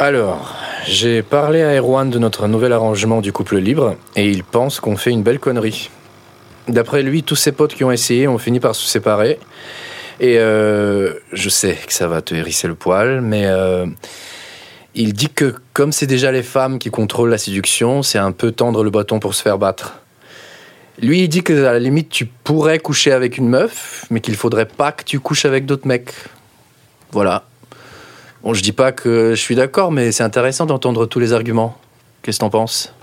Alors, j'ai parlé à Erwan de notre nouvel arrangement du couple libre et il pense qu'on fait une belle connerie. D'après lui, tous ses potes qui ont essayé ont fini par se séparer. Et euh, je sais que ça va te hérisser le poil, mais euh, il dit que comme c'est déjà les femmes qui contrôlent la séduction, c'est un peu tendre le bâton pour se faire battre. Lui, il dit que à la limite, tu pourrais coucher avec une meuf, mais qu'il faudrait pas que tu couches avec d'autres mecs. Voilà. Bon, je dis pas que je suis d'accord, mais c'est intéressant d'entendre tous les arguments. Qu'est-ce que t'en penses?